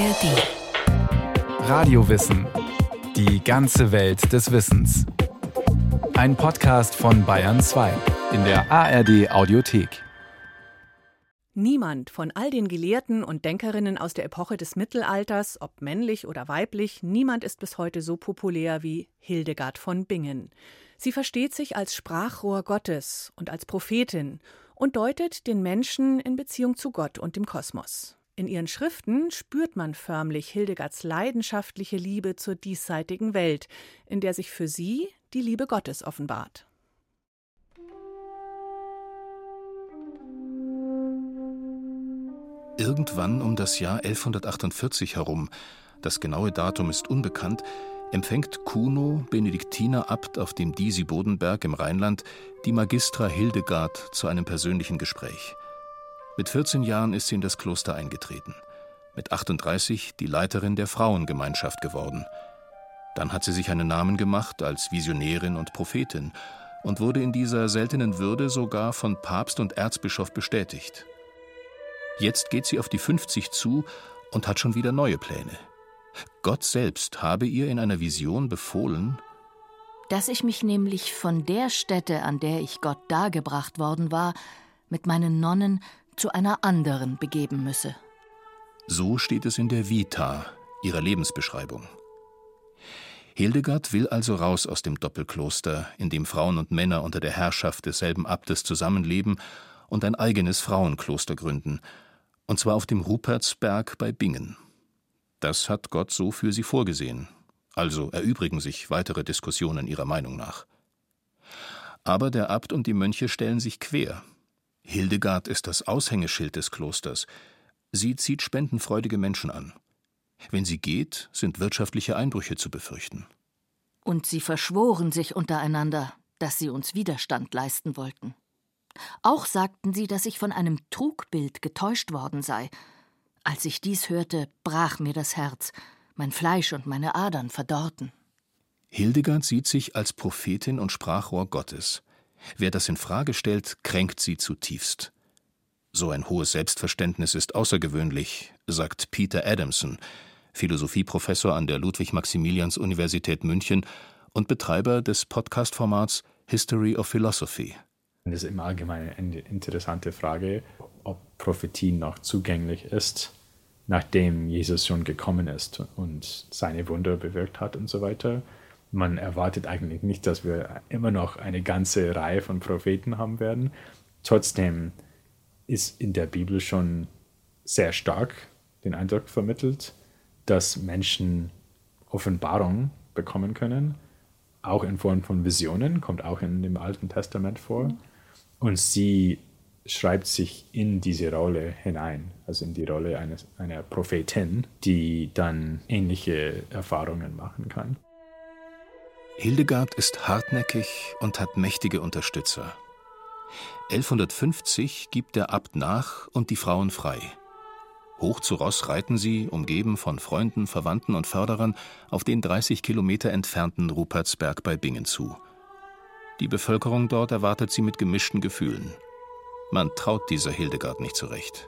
ARD. Radiowissen. Die ganze Welt des Wissens. Ein Podcast von Bayern 2 in der ARD Audiothek. Niemand von all den Gelehrten und Denkerinnen aus der Epoche des Mittelalters, ob männlich oder weiblich, niemand ist bis heute so populär wie Hildegard von Bingen. Sie versteht sich als Sprachrohr Gottes und als Prophetin und deutet den Menschen in Beziehung zu Gott und dem Kosmos. In ihren Schriften spürt man förmlich Hildegards leidenschaftliche Liebe zur diesseitigen Welt, in der sich für sie die Liebe Gottes offenbart. Irgendwann um das Jahr 1148 herum, das genaue Datum ist unbekannt, empfängt Kuno, Benediktiner-Abt auf dem Disi-Bodenberg im Rheinland, die Magistra Hildegard zu einem persönlichen Gespräch. Mit 14 Jahren ist sie in das Kloster eingetreten. Mit 38 die Leiterin der Frauengemeinschaft geworden. Dann hat sie sich einen Namen gemacht als Visionärin und Prophetin und wurde in dieser seltenen Würde sogar von Papst und Erzbischof bestätigt. Jetzt geht sie auf die 50 zu und hat schon wieder neue Pläne. Gott selbst habe ihr in einer Vision befohlen, dass ich mich nämlich von der Stätte, an der ich Gott dargebracht worden war, mit meinen Nonnen zu einer anderen begeben müsse. So steht es in der Vita, ihrer Lebensbeschreibung. Hildegard will also raus aus dem Doppelkloster, in dem Frauen und Männer unter der Herrschaft desselben Abtes zusammenleben und ein eigenes Frauenkloster gründen, und zwar auf dem Rupertsberg bei Bingen. Das hat Gott so für sie vorgesehen, also erübrigen sich weitere Diskussionen ihrer Meinung nach. Aber der Abt und die Mönche stellen sich quer. Hildegard ist das Aushängeschild des Klosters. Sie zieht spendenfreudige Menschen an. Wenn sie geht, sind wirtschaftliche Einbrüche zu befürchten. Und sie verschworen sich untereinander, dass sie uns Widerstand leisten wollten. Auch sagten sie, dass ich von einem Trugbild getäuscht worden sei. Als ich dies hörte, brach mir das Herz, mein Fleisch und meine Adern verdorrten. Hildegard sieht sich als Prophetin und Sprachrohr Gottes. Wer das in Frage stellt, kränkt sie zutiefst. So ein hohes Selbstverständnis ist außergewöhnlich, sagt Peter Adamson, Philosophieprofessor an der Ludwig-Maximilians-Universität München und Betreiber des Podcast-Formats History of Philosophy. Das ist im Allgemeinen eine interessante Frage, ob Prophetie noch zugänglich ist, nachdem Jesus schon gekommen ist und seine Wunder bewirkt hat und so weiter man erwartet eigentlich nicht, dass wir immer noch eine ganze Reihe von Propheten haben werden. Trotzdem ist in der Bibel schon sehr stark den Eindruck vermittelt, dass Menschen Offenbarung bekommen können, auch in Form von Visionen, kommt auch in dem Alten Testament vor. Und sie schreibt sich in diese Rolle hinein, also in die Rolle eines, einer Prophetin, die dann ähnliche Erfahrungen machen kann. Hildegard ist hartnäckig und hat mächtige Unterstützer. 1150 gibt der Abt nach und die Frauen frei. Hoch zu Ross reiten sie, umgeben von Freunden, Verwandten und Förderern, auf den 30 Kilometer entfernten Rupertsberg bei Bingen zu. Die Bevölkerung dort erwartet sie mit gemischten Gefühlen. Man traut dieser Hildegard nicht zurecht.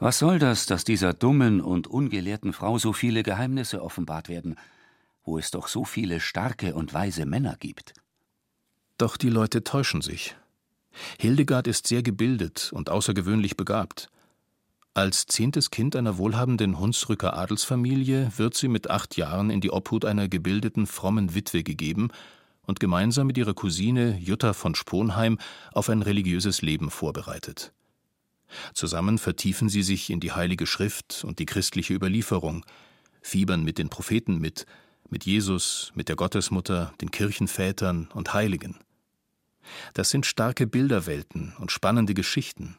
Was soll das, dass dieser dummen und ungelehrten Frau so viele Geheimnisse offenbart werden? Wo es doch so viele starke und weise Männer gibt. Doch die Leute täuschen sich. Hildegard ist sehr gebildet und außergewöhnlich begabt. Als zehntes Kind einer wohlhabenden Hunsrücker Adelsfamilie wird sie mit acht Jahren in die Obhut einer gebildeten, frommen Witwe gegeben und gemeinsam mit ihrer Cousine Jutta von Sponheim auf ein religiöses Leben vorbereitet. Zusammen vertiefen sie sich in die Heilige Schrift und die christliche Überlieferung, fiebern mit den Propheten mit, mit Jesus, mit der Gottesmutter, den Kirchenvätern und Heiligen. Das sind starke Bilderwelten und spannende Geschichten.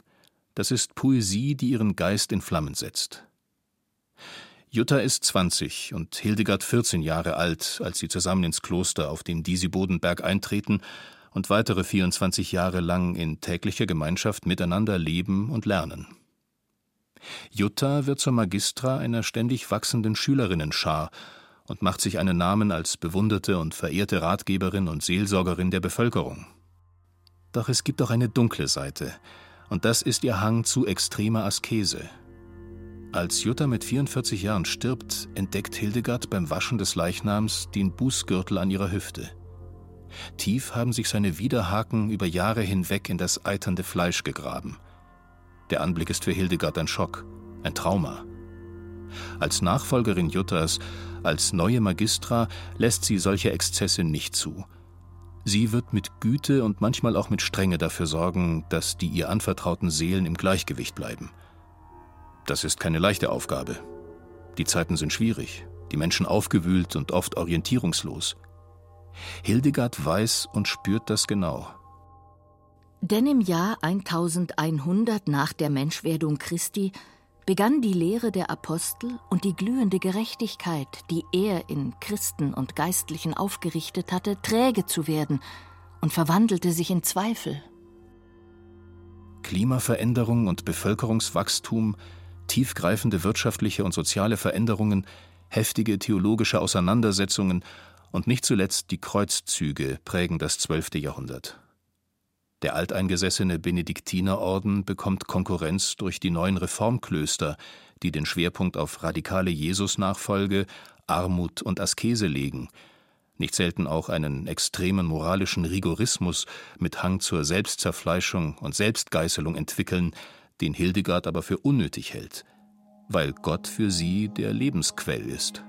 Das ist Poesie, die ihren Geist in Flammen setzt. Jutta ist 20 und Hildegard 14 Jahre alt, als sie zusammen ins Kloster auf den Disi-Bodenberg eintreten und weitere 24 Jahre lang in täglicher Gemeinschaft miteinander leben und lernen. Jutta wird zur Magistra einer ständig wachsenden Schülerinnenschar und macht sich einen Namen als bewunderte und verehrte Ratgeberin und Seelsorgerin der Bevölkerung. Doch es gibt auch eine dunkle Seite, und das ist ihr Hang zu extremer Askese. Als Jutta mit 44 Jahren stirbt, entdeckt Hildegard beim Waschen des Leichnams den Bußgürtel an ihrer Hüfte. Tief haben sich seine Widerhaken über Jahre hinweg in das eiternde Fleisch gegraben. Der Anblick ist für Hildegard ein Schock, ein Trauma. Als Nachfolgerin Juttas, als neue Magistra lässt sie solche Exzesse nicht zu. Sie wird mit Güte und manchmal auch mit Strenge dafür sorgen, dass die ihr anvertrauten Seelen im Gleichgewicht bleiben. Das ist keine leichte Aufgabe. Die Zeiten sind schwierig, die Menschen aufgewühlt und oft orientierungslos. Hildegard weiß und spürt das genau. Denn im Jahr 1100 nach der Menschwerdung Christi begann die Lehre der Apostel und die glühende Gerechtigkeit, die er in Christen und Geistlichen aufgerichtet hatte, träge zu werden und verwandelte sich in Zweifel. Klimaveränderung und Bevölkerungswachstum, tiefgreifende wirtschaftliche und soziale Veränderungen, heftige theologische Auseinandersetzungen und nicht zuletzt die Kreuzzüge prägen das zwölfte Jahrhundert. Der alteingesessene Benediktinerorden bekommt Konkurrenz durch die neuen Reformklöster, die den Schwerpunkt auf radikale Jesusnachfolge, Armut und Askese legen, nicht selten auch einen extremen moralischen Rigorismus mit Hang zur Selbstzerfleischung und Selbstgeißelung entwickeln, den Hildegard aber für unnötig hält, weil Gott für sie der Lebensquell ist.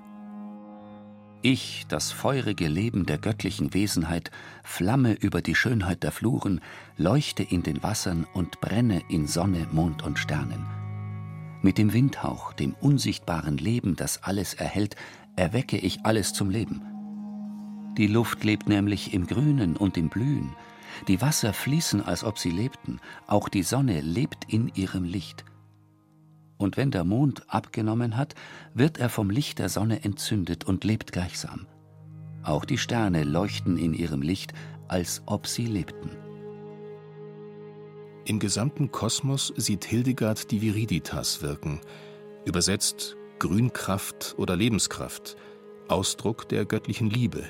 Ich, das feurige Leben der göttlichen Wesenheit, flamme über die Schönheit der Fluren, leuchte in den Wassern und brenne in Sonne, Mond und Sternen. Mit dem Windhauch, dem unsichtbaren Leben, das alles erhält, erwecke ich alles zum Leben. Die Luft lebt nämlich im Grünen und im Blühen, die Wasser fließen, als ob sie lebten, auch die Sonne lebt in ihrem Licht und wenn der Mond abgenommen hat, wird er vom Licht der Sonne entzündet und lebt gleichsam. Auch die Sterne leuchten in ihrem Licht, als ob sie lebten. Im gesamten Kosmos sieht Hildegard die Viriditas wirken, übersetzt Grünkraft oder Lebenskraft, Ausdruck der göttlichen Liebe.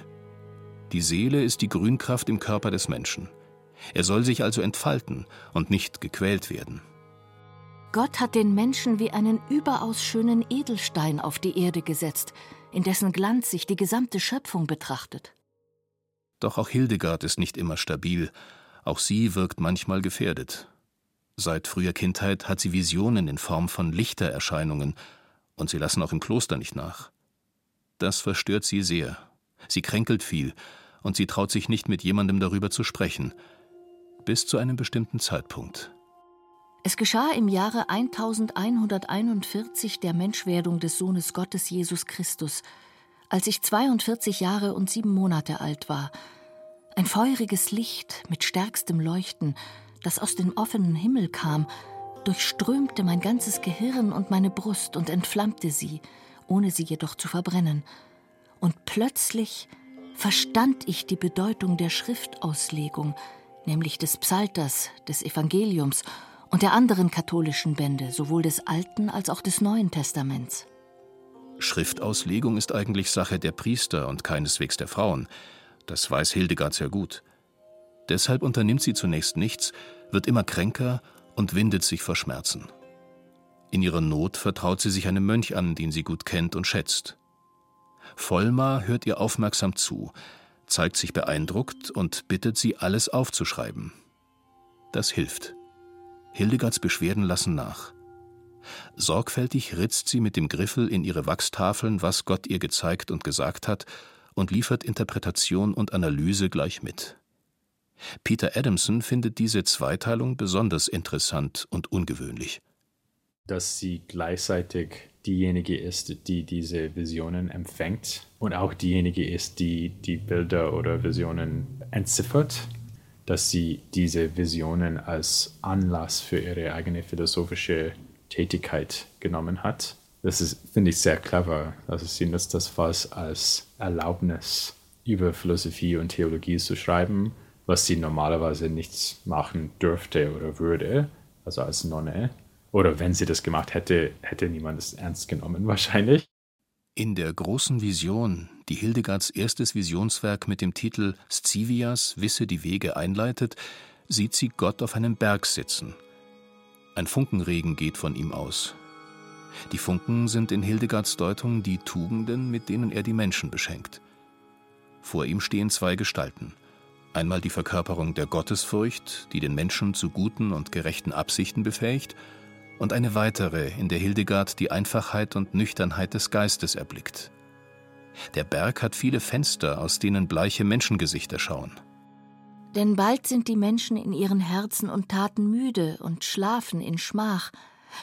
Die Seele ist die Grünkraft im Körper des Menschen. Er soll sich also entfalten und nicht gequält werden. Gott hat den Menschen wie einen überaus schönen Edelstein auf die Erde gesetzt, in dessen Glanz sich die gesamte Schöpfung betrachtet. Doch auch Hildegard ist nicht immer stabil, auch sie wirkt manchmal gefährdet. Seit früher Kindheit hat sie Visionen in Form von Lichtererscheinungen, und sie lassen auch im Kloster nicht nach. Das verstört sie sehr. Sie kränkelt viel, und sie traut sich nicht mit jemandem darüber zu sprechen, bis zu einem bestimmten Zeitpunkt. Es geschah im Jahre 1141 der Menschwerdung des Sohnes Gottes Jesus Christus, als ich 42 Jahre und sieben Monate alt war. Ein feuriges Licht mit stärkstem Leuchten, das aus dem offenen Himmel kam, durchströmte mein ganzes Gehirn und meine Brust und entflammte sie, ohne sie jedoch zu verbrennen. Und plötzlich verstand ich die Bedeutung der Schriftauslegung, nämlich des Psalters, des Evangeliums und der anderen katholischen Bände, sowohl des Alten als auch des Neuen Testaments. Schriftauslegung ist eigentlich Sache der Priester und keineswegs der Frauen. Das weiß Hildegard sehr gut. Deshalb unternimmt sie zunächst nichts, wird immer kränker und windet sich vor Schmerzen. In ihrer Not vertraut sie sich einem Mönch an, den sie gut kennt und schätzt. Vollmar hört ihr aufmerksam zu, zeigt sich beeindruckt und bittet sie, alles aufzuschreiben. Das hilft. Hildegards Beschwerden lassen nach. Sorgfältig ritzt sie mit dem Griffel in ihre Wachstafeln, was Gott ihr gezeigt und gesagt hat, und liefert Interpretation und Analyse gleich mit. Peter Adamson findet diese Zweiteilung besonders interessant und ungewöhnlich. Dass sie gleichzeitig diejenige ist, die diese Visionen empfängt und auch diejenige ist, die die Bilder oder Visionen entziffert dass sie diese Visionen als Anlass für ihre eigene philosophische Tätigkeit genommen hat. Das ist, finde ich, sehr clever. Also sie nutzt das fast als Erlaubnis, über Philosophie und Theologie zu schreiben, was sie normalerweise nicht machen dürfte oder würde, also als Nonne. Oder wenn sie das gemacht hätte, hätte niemand es ernst genommen wahrscheinlich. In der großen Vision, die Hildegards erstes Visionswerk mit dem Titel Scivias Wisse die Wege einleitet, sieht sie Gott auf einem Berg sitzen. Ein Funkenregen geht von ihm aus. Die Funken sind in Hildegards Deutung die Tugenden, mit denen er die Menschen beschenkt. Vor ihm stehen zwei Gestalten. Einmal die Verkörperung der Gottesfurcht, die den Menschen zu guten und gerechten Absichten befähigt, und eine weitere, in der Hildegard die Einfachheit und Nüchternheit des Geistes erblickt. Der Berg hat viele Fenster, aus denen bleiche Menschengesichter schauen. Denn bald sind die Menschen in ihren Herzen und Taten müde und schlafen in Schmach,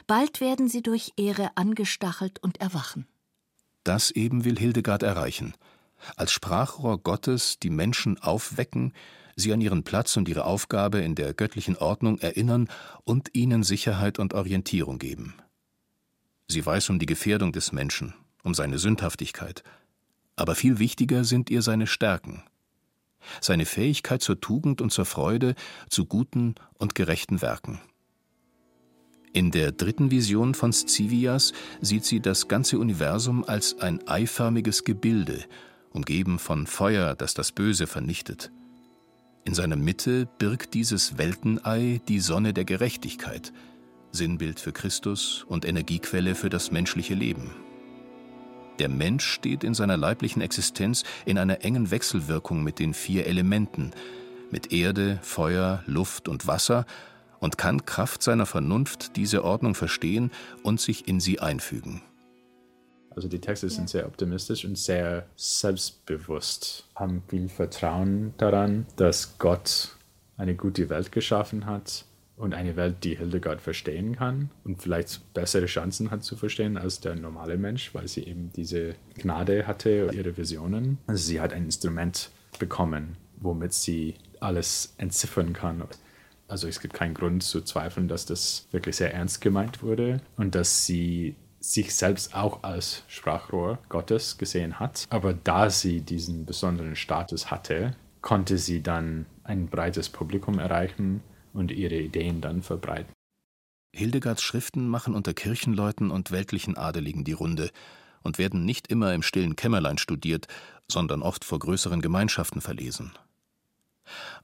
bald werden sie durch Ehre angestachelt und erwachen. Das eben will Hildegard erreichen. Als Sprachrohr Gottes die Menschen aufwecken, sie an ihren Platz und ihre Aufgabe in der göttlichen Ordnung erinnern und ihnen Sicherheit und Orientierung geben. Sie weiß um die Gefährdung des Menschen, um seine Sündhaftigkeit, aber viel wichtiger sind ihr seine Stärken, seine Fähigkeit zur Tugend und zur Freude, zu guten und gerechten Werken. In der dritten Vision von Scivias sieht sie das ganze Universum als ein eiförmiges Gebilde, umgeben von Feuer, das das Böse vernichtet. In seiner Mitte birgt dieses Weltenei die Sonne der Gerechtigkeit, Sinnbild für Christus und Energiequelle für das menschliche Leben. Der Mensch steht in seiner leiblichen Existenz in einer engen Wechselwirkung mit den vier Elementen, mit Erde, Feuer, Luft und Wasser, und kann Kraft seiner Vernunft diese Ordnung verstehen und sich in sie einfügen. Also die Texte sind sehr optimistisch und sehr selbstbewusst, haben viel Vertrauen daran, dass Gott eine gute Welt geschaffen hat und eine Welt, die Hildegard verstehen kann und vielleicht bessere Chancen hat zu verstehen als der normale Mensch, weil sie eben diese Gnade hatte, ihre Visionen. Also sie hat ein Instrument bekommen, womit sie alles entziffern kann. Also es gibt keinen Grund zu zweifeln, dass das wirklich sehr ernst gemeint wurde und dass sie sich selbst auch als Sprachrohr Gottes gesehen hat. Aber da sie diesen besonderen Status hatte, konnte sie dann ein breites Publikum erreichen und ihre Ideen dann verbreiten. Hildegards Schriften machen unter Kirchenleuten und weltlichen Adeligen die Runde und werden nicht immer im stillen Kämmerlein studiert, sondern oft vor größeren Gemeinschaften verlesen.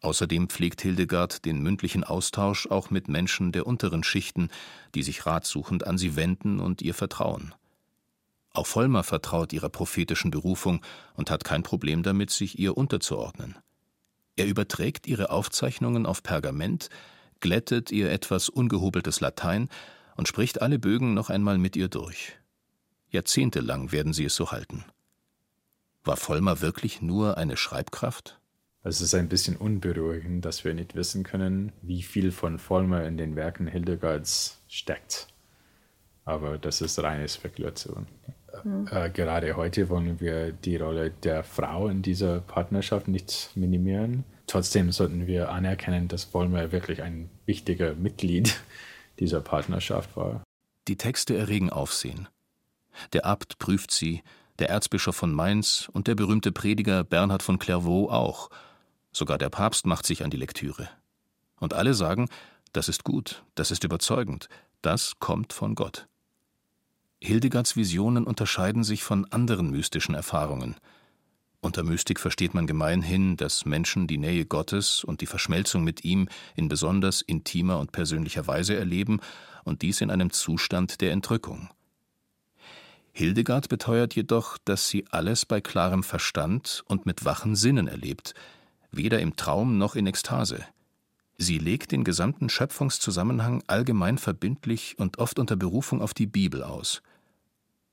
Außerdem pflegt Hildegard den mündlichen Austausch auch mit Menschen der unteren Schichten, die sich ratsuchend an sie wenden und ihr vertrauen. Auch Vollmer vertraut ihrer prophetischen Berufung und hat kein Problem damit, sich ihr unterzuordnen. Er überträgt ihre Aufzeichnungen auf Pergament, glättet ihr etwas ungehobeltes Latein und spricht alle Bögen noch einmal mit ihr durch. Jahrzehntelang werden sie es so halten. War Vollmer wirklich nur eine Schreibkraft? Es ist ein bisschen unberuhigend, dass wir nicht wissen können, wie viel von Vollmer in den Werken Hildegards steckt. Aber das ist reine Spekulation. Mhm. Äh, gerade heute wollen wir die Rolle der Frau in dieser Partnerschaft nicht minimieren. Trotzdem sollten wir anerkennen, dass Vollmer wirklich ein wichtiger Mitglied dieser Partnerschaft war. Die Texte erregen Aufsehen. Der Abt prüft sie, der Erzbischof von Mainz und der berühmte Prediger Bernhard von Clairvaux auch – Sogar der Papst macht sich an die Lektüre. Und alle sagen, das ist gut, das ist überzeugend, das kommt von Gott. Hildegards Visionen unterscheiden sich von anderen mystischen Erfahrungen. Unter Mystik versteht man gemeinhin, dass Menschen die Nähe Gottes und die Verschmelzung mit ihm in besonders intimer und persönlicher Weise erleben und dies in einem Zustand der Entrückung. Hildegard beteuert jedoch, dass sie alles bei klarem Verstand und mit wachen Sinnen erlebt, weder im Traum noch in Ekstase. Sie legt den gesamten Schöpfungszusammenhang allgemein verbindlich und oft unter Berufung auf die Bibel aus.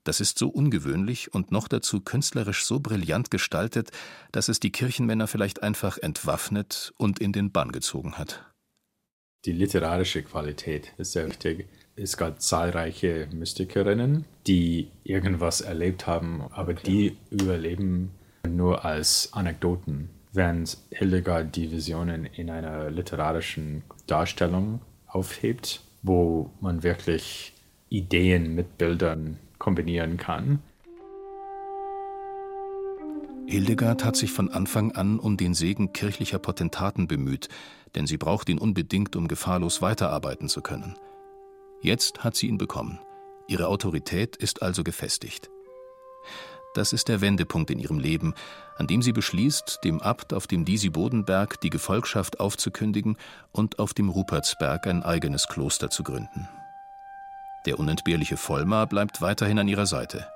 Das ist so ungewöhnlich und noch dazu künstlerisch so brillant gestaltet, dass es die Kirchenmänner vielleicht einfach entwaffnet und in den Bann gezogen hat. Die literarische Qualität ist sehr wichtig. Es gab zahlreiche Mystikerinnen, die irgendwas erlebt haben, aber die überleben nur als Anekdoten während Hildegard die Visionen in einer literarischen Darstellung aufhebt, wo man wirklich Ideen mit Bildern kombinieren kann. Hildegard hat sich von Anfang an um den Segen kirchlicher Potentaten bemüht, denn sie braucht ihn unbedingt, um gefahrlos weiterarbeiten zu können. Jetzt hat sie ihn bekommen. Ihre Autorität ist also gefestigt. Das ist der Wendepunkt in ihrem Leben, an dem sie beschließt, dem Abt auf dem Disi-Bodenberg die Gefolgschaft aufzukündigen und auf dem Rupertsberg ein eigenes Kloster zu gründen. Der unentbehrliche Vollmar bleibt weiterhin an ihrer Seite.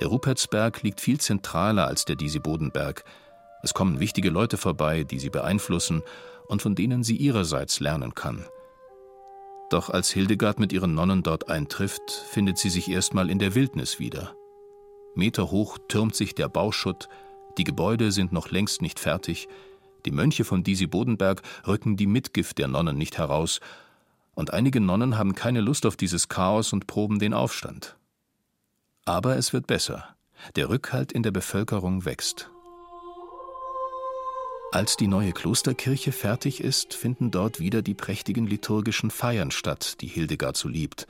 Der Rupertsberg liegt viel zentraler als der Disi-Bodenberg. Es kommen wichtige Leute vorbei, die sie beeinflussen und von denen sie ihrerseits lernen kann. Doch als Hildegard mit ihren Nonnen dort eintrifft, findet sie sich erstmal in der Wildnis wieder. Meterhoch türmt sich der Bauschutt, die Gebäude sind noch längst nicht fertig, die Mönche von Disi-Bodenberg rücken die Mitgift der Nonnen nicht heraus, und einige Nonnen haben keine Lust auf dieses Chaos und proben den Aufstand. Aber es wird besser. Der Rückhalt in der Bevölkerung wächst. Als die neue Klosterkirche fertig ist, finden dort wieder die prächtigen liturgischen Feiern statt, die Hildegard so liebt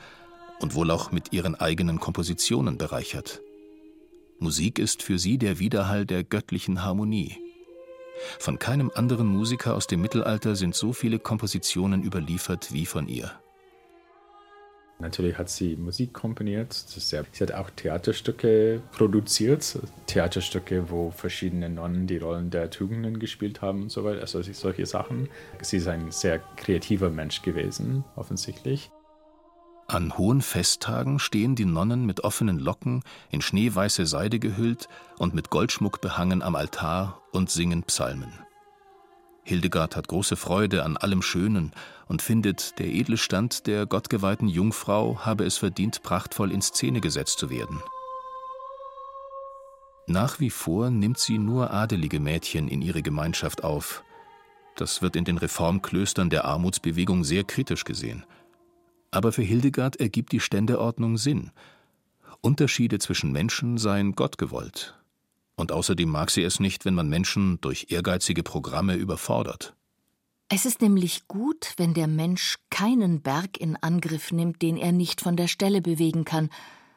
und wohl auch mit ihren eigenen Kompositionen bereichert. Musik ist für sie der Widerhall der göttlichen Harmonie. Von keinem anderen Musiker aus dem Mittelalter sind so viele Kompositionen überliefert wie von ihr. Natürlich hat sie Musik komponiert. Sie hat auch Theaterstücke produziert. Theaterstücke, wo verschiedene Nonnen die Rollen der Tugenden gespielt haben und so weiter. Also solche Sachen. Sie ist ein sehr kreativer Mensch gewesen, offensichtlich. An hohen Festtagen stehen die Nonnen mit offenen Locken, in schneeweiße Seide gehüllt und mit Goldschmuck behangen am Altar und singen Psalmen. Hildegard hat große Freude an allem Schönen und findet, der edle Stand der gottgeweihten Jungfrau habe es verdient, prachtvoll in Szene gesetzt zu werden. Nach wie vor nimmt sie nur adelige Mädchen in ihre Gemeinschaft auf. Das wird in den Reformklöstern der Armutsbewegung sehr kritisch gesehen. Aber für Hildegard ergibt die Ständeordnung Sinn. Unterschiede zwischen Menschen seien Gott gewollt. Und außerdem mag sie es nicht, wenn man Menschen durch ehrgeizige Programme überfordert. Es ist nämlich gut, wenn der Mensch keinen Berg in Angriff nimmt, den er nicht von der Stelle bewegen kann,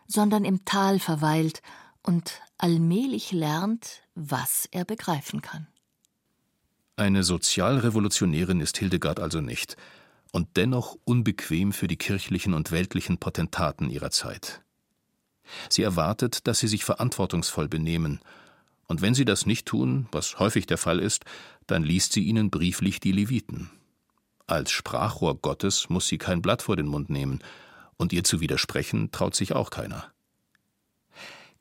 sondern im Tal verweilt und allmählich lernt, was er begreifen kann. Eine Sozialrevolutionärin ist Hildegard also nicht, und dennoch unbequem für die kirchlichen und weltlichen Potentaten ihrer Zeit. Sie erwartet, dass sie sich verantwortungsvoll benehmen, und wenn sie das nicht tun, was häufig der Fall ist, dann liest sie ihnen brieflich die Leviten. Als Sprachrohr Gottes muss sie kein Blatt vor den Mund nehmen, und ihr zu widersprechen traut sich auch keiner.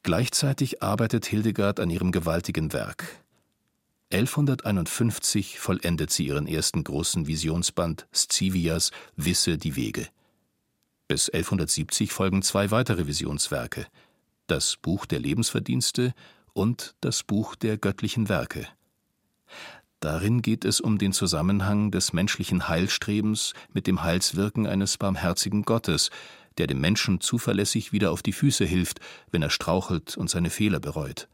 Gleichzeitig arbeitet Hildegard an ihrem gewaltigen Werk. 1151 vollendet sie ihren ersten großen Visionsband Scivias Wisse die Wege. Bis 1170 folgen zwei weitere Visionswerke: das Buch der Lebensverdienste und das Buch der göttlichen Werke. Darin geht es um den Zusammenhang des menschlichen Heilstrebens mit dem Heilswirken eines barmherzigen Gottes, der dem Menschen zuverlässig wieder auf die Füße hilft, wenn er strauchelt und seine Fehler bereut.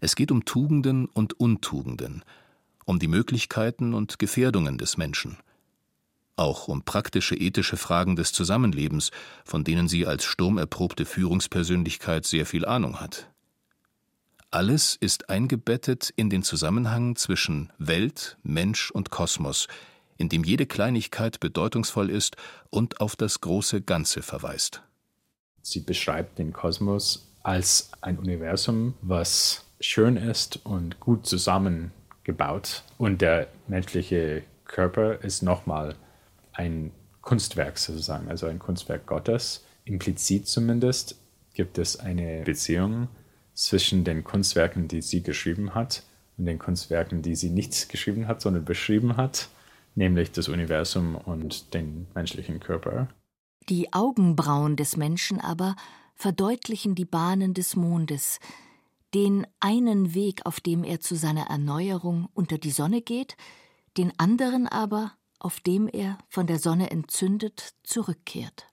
Es geht um Tugenden und Untugenden, um die Möglichkeiten und Gefährdungen des Menschen, auch um praktische ethische Fragen des Zusammenlebens, von denen sie als sturmerprobte Führungspersönlichkeit sehr viel Ahnung hat. Alles ist eingebettet in den Zusammenhang zwischen Welt, Mensch und Kosmos, in dem jede Kleinigkeit bedeutungsvoll ist und auf das große Ganze verweist. Sie beschreibt den Kosmos als ein Universum, was schön ist und gut zusammengebaut. Und der menschliche Körper ist nochmal ein Kunstwerk sozusagen, also ein Kunstwerk Gottes. Implizit zumindest gibt es eine Beziehung zwischen den Kunstwerken, die sie geschrieben hat, und den Kunstwerken, die sie nicht geschrieben hat, sondern beschrieben hat, nämlich das Universum und den menschlichen Körper. Die Augenbrauen des Menschen aber verdeutlichen die Bahnen des Mondes, den einen Weg, auf dem er zu seiner Erneuerung unter die Sonne geht, den anderen aber, auf dem er, von der Sonne entzündet, zurückkehrt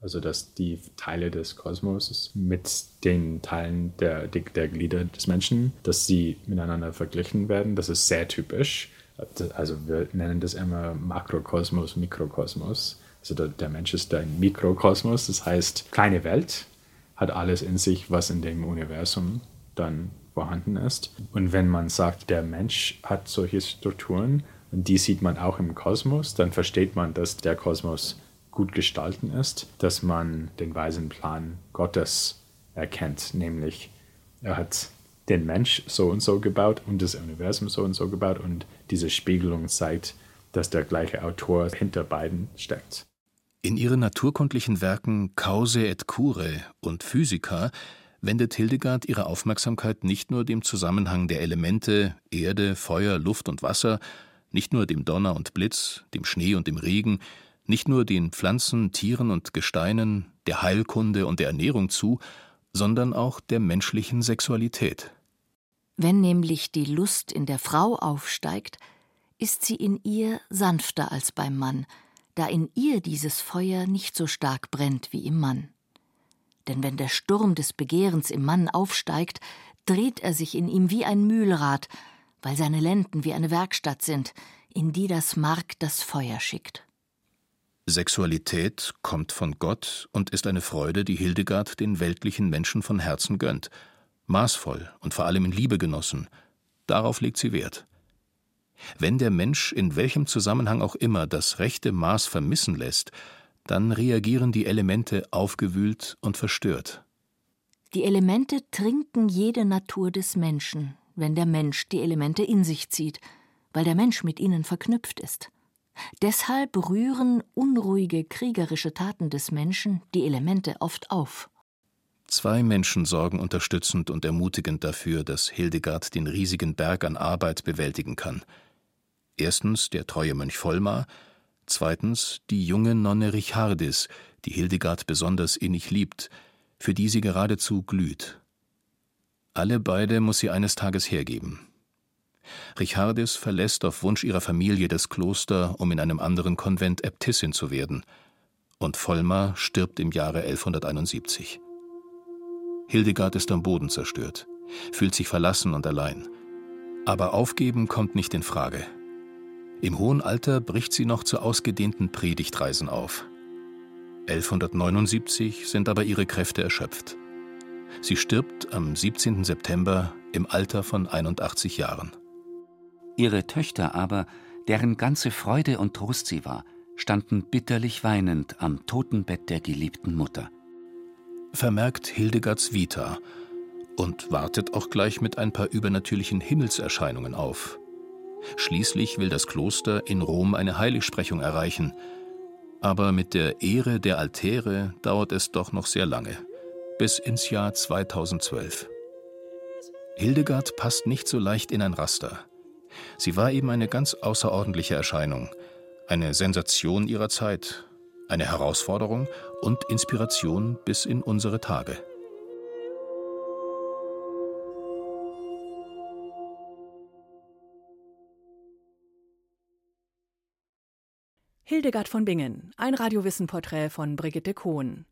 also dass die Teile des Kosmos mit den Teilen der, der Glieder des Menschen, dass sie miteinander verglichen werden. Das ist sehr typisch. Also wir nennen das immer Makrokosmos, Mikrokosmos. Also der, der Mensch ist ein Mikrokosmos, das heißt kleine Welt, hat alles in sich, was in dem Universum dann vorhanden ist. Und wenn man sagt, der Mensch hat solche Strukturen die sieht man auch im Kosmos, dann versteht man, dass der Kosmos gut gestalten ist, dass man den weisen Plan Gottes erkennt, nämlich er hat den Mensch so und so gebaut und das Universum so und so gebaut und diese Spiegelung zeigt, dass der gleiche Autor hinter beiden steckt. In ihren naturkundlichen Werken Cause et Cure und Physica wendet Hildegard ihre Aufmerksamkeit nicht nur dem Zusammenhang der Elemente Erde, Feuer, Luft und Wasser, nicht nur dem Donner und Blitz, dem Schnee und dem Regen, nicht nur den Pflanzen, Tieren und Gesteinen, der Heilkunde und der Ernährung zu, sondern auch der menschlichen Sexualität. Wenn nämlich die Lust in der Frau aufsteigt, ist sie in ihr sanfter als beim Mann, da in ihr dieses Feuer nicht so stark brennt wie im Mann. Denn wenn der Sturm des Begehrens im Mann aufsteigt, dreht er sich in ihm wie ein Mühlrad, weil seine Lenden wie eine Werkstatt sind, in die das Mark das Feuer schickt. Sexualität kommt von Gott und ist eine Freude, die Hildegard den weltlichen Menschen von Herzen gönnt. Maßvoll und vor allem in Liebe genossen. Darauf legt sie Wert. Wenn der Mensch in welchem Zusammenhang auch immer das rechte Maß vermissen lässt, dann reagieren die Elemente aufgewühlt und verstört. Die Elemente trinken jede Natur des Menschen, wenn der Mensch die Elemente in sich zieht, weil der Mensch mit ihnen verknüpft ist. Deshalb rühren unruhige kriegerische Taten des Menschen die Elemente oft auf. Zwei Menschen sorgen unterstützend und ermutigend dafür, dass Hildegard den riesigen Berg an Arbeit bewältigen kann. Erstens der treue Mönch Vollmar, zweitens die junge Nonne Richardis, die Hildegard besonders innig liebt, für die sie geradezu glüht. Alle beide muss sie eines Tages hergeben. Richardis verlässt auf Wunsch ihrer Familie das Kloster, um in einem anderen Konvent Äbtissin zu werden, und Vollmar stirbt im Jahre 1171. Hildegard ist am Boden zerstört, fühlt sich verlassen und allein. Aber aufgeben kommt nicht in Frage. Im hohen Alter bricht sie noch zu ausgedehnten Predigtreisen auf. 1179 sind aber ihre Kräfte erschöpft. Sie stirbt am 17. September im Alter von 81 Jahren. Ihre Töchter aber, deren ganze Freude und Trost sie war, standen bitterlich weinend am Totenbett der geliebten Mutter. Vermerkt Hildegards Vita und wartet auch gleich mit ein paar übernatürlichen Himmelserscheinungen auf. Schließlich will das Kloster in Rom eine Heiligsprechung erreichen. Aber mit der Ehre der Altäre dauert es doch noch sehr lange, bis ins Jahr 2012. Hildegard passt nicht so leicht in ein Raster. Sie war eben eine ganz außerordentliche Erscheinung, eine Sensation ihrer Zeit, eine Herausforderung und Inspiration bis in unsere Tage. Hildegard von Bingen, ein Radiowissen-Porträt von Brigitte Kohn.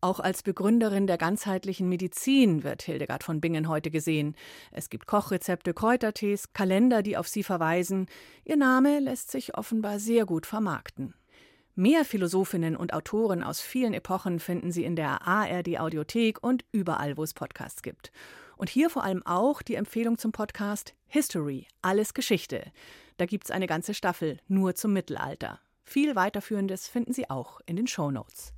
Auch als Begründerin der ganzheitlichen Medizin wird Hildegard von Bingen heute gesehen. Es gibt Kochrezepte, Kräutertees, Kalender, die auf sie verweisen. Ihr Name lässt sich offenbar sehr gut vermarkten. Mehr Philosophinnen und Autoren aus vielen Epochen finden Sie in der ARD Audiothek und überall, wo es Podcasts gibt. Und hier vor allem auch die Empfehlung zum Podcast History, alles Geschichte. Da gibt es eine ganze Staffel nur zum Mittelalter. Viel weiterführendes finden Sie auch in den Show Notes.